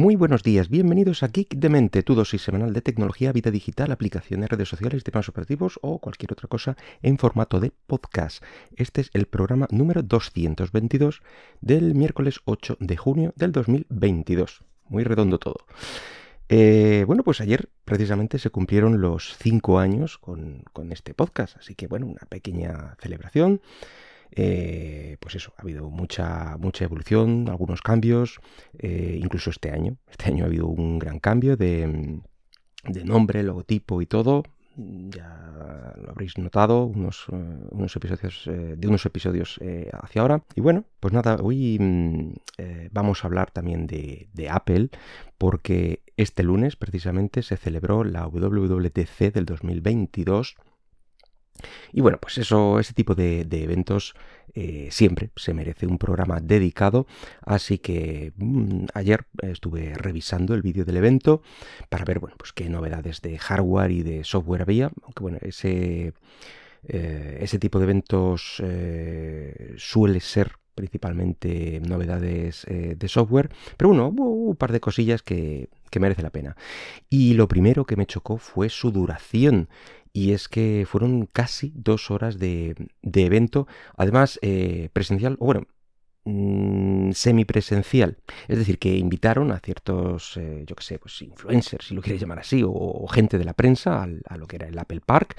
Muy buenos días, bienvenidos a Geek de Mente, tu dosis semanal de tecnología, vida digital, aplicaciones, redes sociales, temas operativos o cualquier otra cosa en formato de podcast. Este es el programa número 222 del miércoles 8 de junio del 2022. Muy redondo todo. Eh, bueno, pues ayer precisamente se cumplieron los cinco años con, con este podcast, así que bueno, una pequeña celebración. Eh, pues eso, ha habido mucha, mucha evolución, algunos cambios, eh, incluso este año. Este año ha habido un gran cambio de, nombre, logotipo y todo. Ya lo habréis notado unos, eh, unos episodios de unos episodios hacia ahora. Y bueno, pues nada, hoy mm, vamos a hablar también de, de Apple, porque este lunes precisamente se celebró la WWDC del 2022 y bueno, pues eso, ese tipo de, eventos eh, siempre se merece un programa dedicado. Así que mm, ayer estuve revisando el vídeo del evento para ver, bueno, pues qué novedades de hardware y de software había. Aunque bueno, ese, eh, ese tipo de eventos eh, suele ser principalmente novedades de software, pero bueno, hubo un par de cosillas que, que merece la pena. Y lo primero que me chocó fue su duración y es que fueron casi dos horas de, evento, además eh, presencial, o bueno, mm, semipresencial. Es decir, que invitaron a ciertos, eh, yo qué sé, pues influencers, si lo quieres llamar así, o, gente de la prensa a lo que era el Apple Park.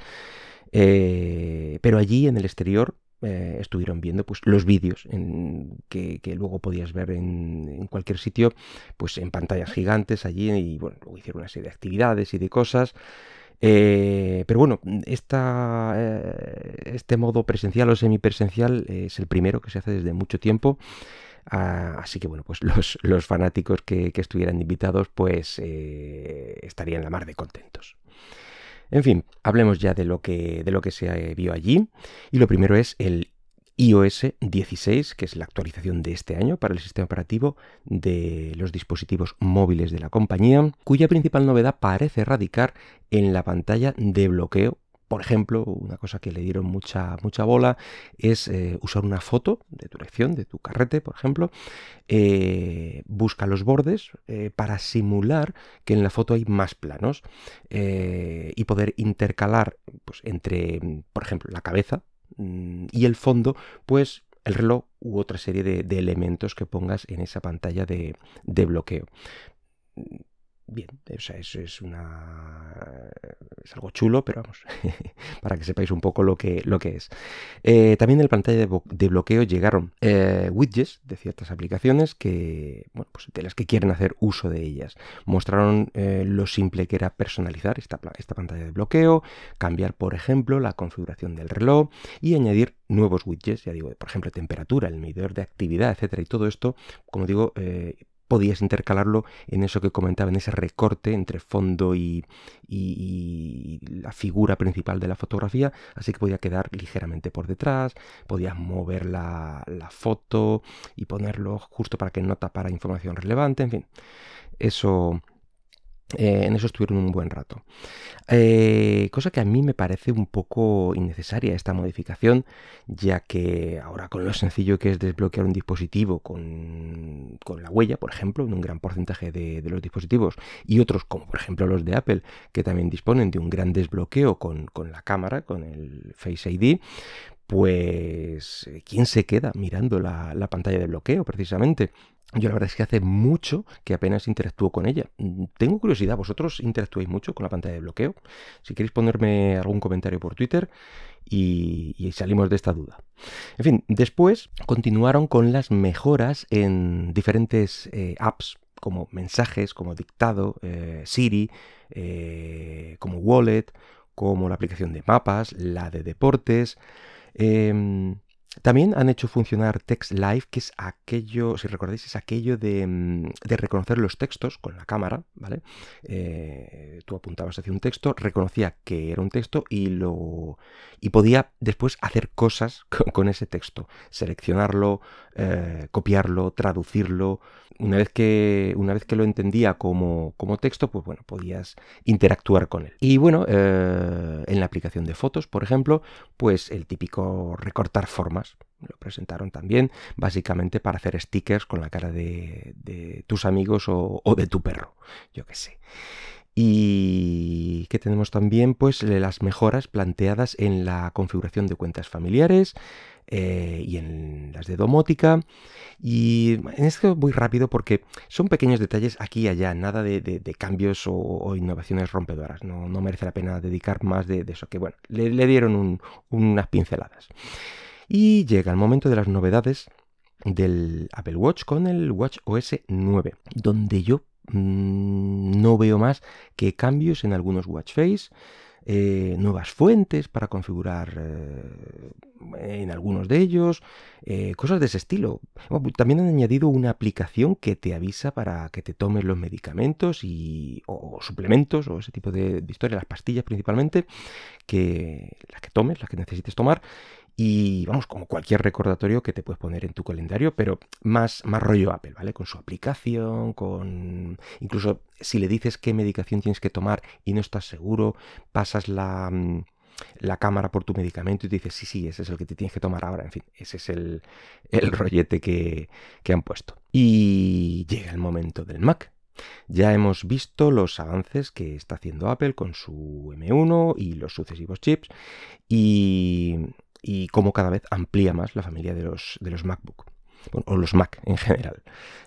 Eh, pero allí en el exterior estuvieron viendo pues, los vídeos que, luego podías ver en, cualquier sitio, pues en pantallas gigantes allí y bueno, luego hicieron una serie de actividades y de cosas. Eh, pero bueno, eh, este modo presencial o semipresencial es el primero que se hace desde mucho tiempo. Ah, así que bueno, pues los, fanáticos que, estuvieran invitados pues eh, estarían la mar de contentos. En fin, hablemos ya de lo que, de lo que se vio allí. Y lo primero es el iOS 16, que es la actualización de este año para el sistema operativo de los dispositivos móviles de la compañía, cuya principal novedad parece radicar en la pantalla de bloqueo por ejemplo, una cosa que le dieron mucha, mucha bola es eh, usar una foto de tu elección, de tu carrete, por ejemplo. Eh, busca los bordes eh, para simular que en la foto hay más planos y poder intercalar pues, entre, por ejemplo, la cabeza y el fondo, pues el reloj u otra serie de, elementos que pongas en esa pantalla de, de bloqueo. Bien, o sea, eso es una. Es algo chulo, pero vamos, para que sepáis un poco lo que, lo que es. Eh, también en la pantalla de, bloqueo llegaron eh, widgets de ciertas aplicaciones que, bueno, pues de las que quieren hacer uso de ellas. Mostraron eh, lo simple que era personalizar esta, esta pantalla de bloqueo, cambiar, por ejemplo, la configuración del reloj y añadir nuevos widgets, ya digo, por ejemplo, temperatura, el medidor de actividad, etcétera. Y todo esto, como digo, podías intercalarlo en eso que comentaba, en ese recorte entre fondo y, la figura principal de la fotografía, así que podía quedar ligeramente por detrás, podías mover la, foto y ponerlo justo para que no tapara información relevante, en fin, eso eh, en eso estuvieron un buen rato. Eh, cosa que a mí me parece un poco innecesaria esta modificación, ya que ahora con lo sencillo que es desbloquear un dispositivo con, la huella, por ejemplo, en un gran porcentaje de, los dispositivos, y otros como por ejemplo los de Apple, que también disponen de un gran desbloqueo con, la cámara, con el Face ID, pues ¿quién se queda mirando la pantalla de bloqueo precisamente? Yo la verdad es que hace mucho que apenas interactúo con ella. Mm, tengo curiosidad, ¿vosotros interactuáis mucho con la pantalla de bloqueo? Si queréis ponerme algún comentario por Twitter y, salimos de esta duda. En fin, después continuaron con las mejoras en diferentes eh, apps como mensajes, como dictado, eh, Siri, eh, como Wallet, como la aplicación de mapas, la de deportes. Em, también han hecho funcionar Text Live, que es aquello, si recordáis, es aquello de, mm, reconocer los textos con la cámara, ¿vale? Eh, tú apuntabas hacia un texto, reconocía que era un texto y lo y podía después hacer cosas con, ese texto, seleccionarlo, eh, copiarlo, traducirlo. Una vez que una vez que lo entendía como, como texto, pues bueno, podías interactuar con él. Y bueno, eh, en la aplicación de fotos, por ejemplo, pues el típico recortar formas lo presentaron también, básicamente para hacer stickers con la cara de, tus amigos o, de tu perro, yo qué sé. Y que tenemos también pues las mejoras planteadas en la configuración de cuentas familiares eh, y en las de domótica. Y en esto voy rápido porque son pequeños detalles aquí y allá, nada de, cambios o, innovaciones rompedoras. No, merece la pena dedicar más de, eso, que bueno, le, dieron unas pinceladas. Y llega el momento de las novedades del Apple Watch con el Watch OS 9, donde yo mm, no veo más que cambios en algunos watch face, eh, nuevas fuentes para configurar eh, en algunos de ellos, eh, cosas de ese estilo. también han añadido una aplicación que te avisa para que te tomes los medicamentos y, o, suplementos o ese tipo de, de historia, las pastillas principalmente, que las que tomes, las que necesites tomar y vamos, como cualquier recordatorio que te puedes poner en tu calendario, pero más, más rollo Apple, ¿vale? Con su aplicación, con... Incluso si le dices qué medicación tienes que tomar y no estás seguro, pasas la, mm, la cámara por tu medicamento y te dices, sí, sí, ese es el que te tienes que tomar ahora. En fin, ese es el, el rollete que, que han puesto. Y llega el momento del Mac. Ya hemos visto los avances que está haciendo Apple con su M1 y los sucesivos chips y y cómo cada vez amplía más la familia de los, de los MacBook. o los Mac en general.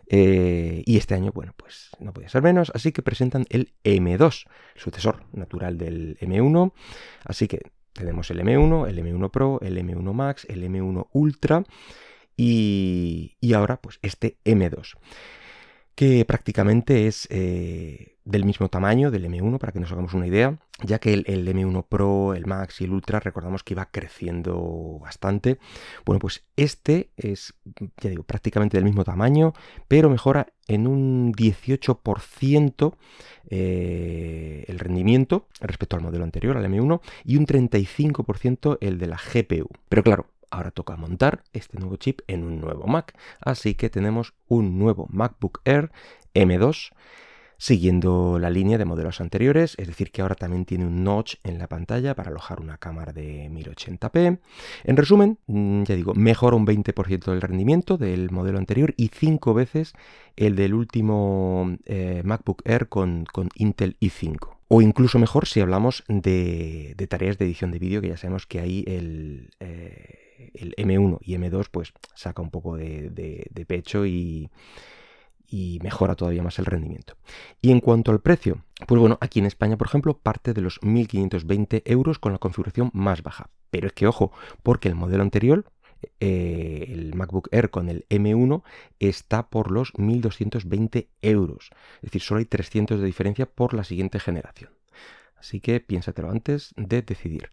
Eh, y este año, bueno, pues no podía ser menos, así que presentan el M2, el sucesor natural del M1. Así que tenemos el M1, el M1 Pro, el M1 Max, el M1 Ultra y, y ahora pues este M2 que prácticamente es eh, del mismo tamaño del M1, para que nos hagamos una idea, ya que el, M1 Pro, el Max y el Ultra, recordamos que iba creciendo bastante. Bueno, pues este es, ya digo, prácticamente del mismo tamaño, pero mejora en un 18% eh, el rendimiento respecto al modelo anterior, al M1, y un 35% el de la GPU. Pero claro, Ahora toca montar este nuevo chip en un nuevo Mac, así que tenemos un nuevo MacBook Air M2 siguiendo la línea de modelos anteriores, es decir, que ahora también tiene un notch en la pantalla para alojar una cámara de 1080p. En resumen, mm, ya digo, mejora un 20% del rendimiento del modelo anterior y 5 veces el del último eh, MacBook Air con, Intel i5. O incluso mejor si hablamos de, tareas de edición de vídeo, que ya sabemos que ahí el... Eh, el M1 y M2 pues saca un poco de, pecho y, mejora todavía más el rendimiento. Y en cuanto al precio, pues bueno, aquí en España, por ejemplo, parte de los 1.520 euros con la configuración más baja. Pero es que, ojo, porque el modelo anterior, eh, el MacBook Air con el M1, está por los 1.220 euros. Es decir, solo hay 300 de diferencia por la siguiente generación. Así que piénsatelo antes de decidir.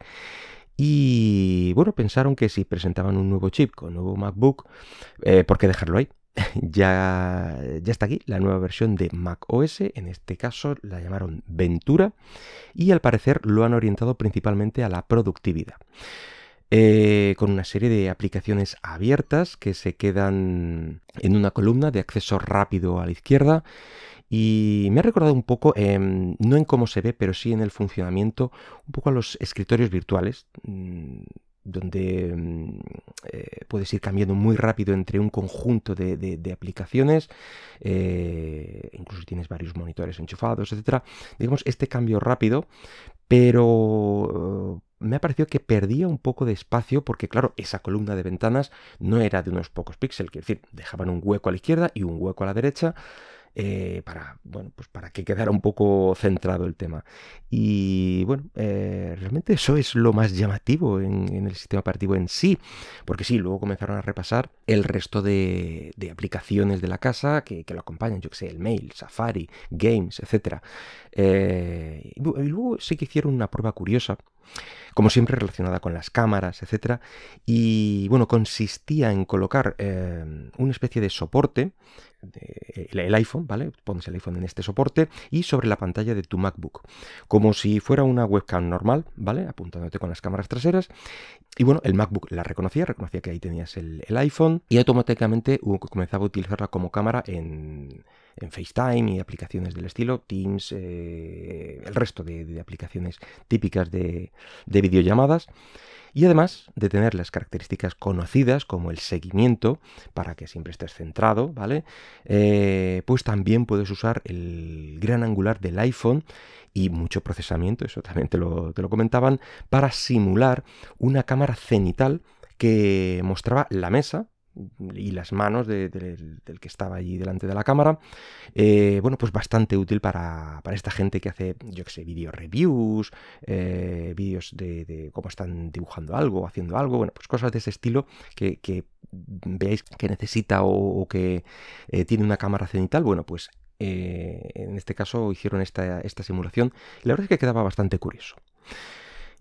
Y bueno, pensaron que si presentaban un nuevo chip con nuevo MacBook, eh, ¿por qué dejarlo ahí? ya, está aquí la nueva versión de Mac OS, en este caso la llamaron Ventura, y al parecer lo han orientado principalmente a la productividad. Eh, con una serie de aplicaciones abiertas que se quedan en una columna de acceso rápido a la izquierda y me ha recordado un poco, no en cómo se ve, pero sí en el funcionamiento, un poco a los escritorios virtuales, mm, donde mm, eh, puedes ir cambiando muy rápido entre un conjunto de, aplicaciones, eh, incluso tienes varios monitores enchufados, etc. Digamos, este cambio rápido, pero me ha parecido que perdía un poco de espacio porque, claro, esa columna de ventanas no era de unos pocos píxeles, quiero decir, dejaban un hueco a la izquierda y un hueco a la derecha. Eh, para, bueno, pues para que quedara un poco centrado el tema. Y bueno, eh, realmente eso es lo más llamativo en, el sistema operativo en sí, porque sí, luego comenzaron a repasar el resto de, aplicaciones de la casa que, lo acompañan, yo que sé, el mail, Safari, Games, etc. Eh, y luego sí que hicieron una prueba curiosa como siempre relacionada con las cámaras, etc. Y bueno, consistía en colocar una especie de soporte el iPhone, ¿vale? Pones el iPhone en este soporte y sobre la pantalla de tu MacBook, como si fuera una webcam normal, ¿vale? Apuntándote con las cámaras traseras. Y bueno, el MacBook la reconocía, reconocía que ahí tenías el, iPhone y automáticamente comenzaba a utilizarla como cámara en, FaceTime y aplicaciones del estilo, Teams, eh, el resto de, aplicaciones típicas de, de videollamadas. y además de tener las características conocidas como el seguimiento para que siempre estés centrado, ¿vale? Eh, pues también puedes usar el gran angular del iPhone y mucho procesamiento, eso también te lo, te lo comentaban, para simular una cámara cenital que mostraba la mesa, y las manos del que estaba allí delante de la cámara. Eh, bueno, pues bastante útil para, esta gente que hace, yo que sé, video reviews, eh, vídeos de, cómo están dibujando algo, haciendo algo, bueno, pues cosas de ese estilo que, veáis que necesita o, que eh, tiene una cámara cenital. Bueno, pues en este caso hicieron esta, esta simulación la verdad es que quedaba bastante curioso.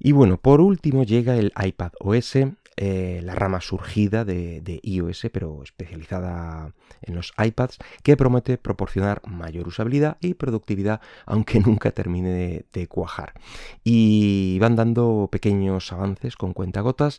Y bueno, por último llega el iPad OS, eh, la rama surgida de, iOS, pero especializada en los iPads, que promete proporcionar mayor usabilidad y productividad, aunque nunca termine de, cuajar. Y van dando pequeños avances con cuentagotas.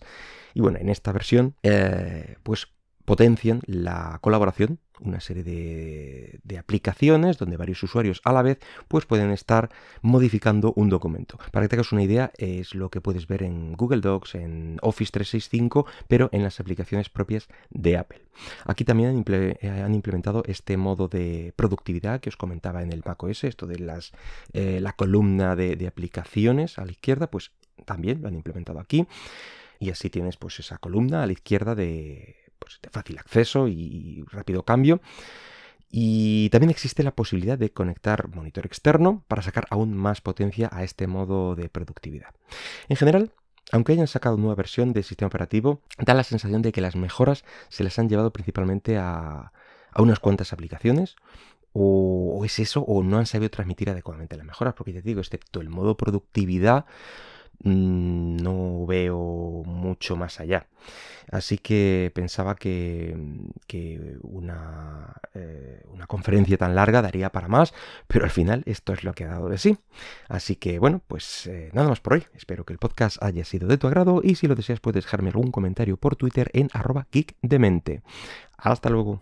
Y bueno, en esta versión, eh, pues potencian la colaboración una serie de, aplicaciones donde varios usuarios a la vez pues pueden estar modificando un documento. Para que tengas una idea, es lo que puedes ver en Google Docs, en Office 365, pero en las aplicaciones propias de Apple. Aquí también han, eh, implementado este modo de productividad que os comentaba en el macOS, esto de las, eh, la columna de, de aplicaciones a la izquierda, pues también lo han implementado aquí. Y así tienes pues esa columna a la izquierda de pues, de fácil acceso y rápido cambio. Y también existe la posibilidad de conectar monitor externo para sacar aún más potencia a este modo de productividad. En general, aunque hayan sacado nueva versión del sistema operativo, da la sensación de que las mejoras se las han llevado principalmente a, unas cuantas aplicaciones. O, o, es eso, o no han sabido transmitir adecuadamente las mejoras, porque te digo, excepto el modo productividad, no veo mucho más allá. Así que pensaba que, una, eh, una, conferencia tan larga daría para más, pero al final esto es lo que ha dado de sí. Así que bueno, pues eh, nada más por hoy. Espero que el podcast haya sido de tu agrado y si lo deseas puedes dejarme algún comentario por Twitter en arroba geekdemente. Hasta luego.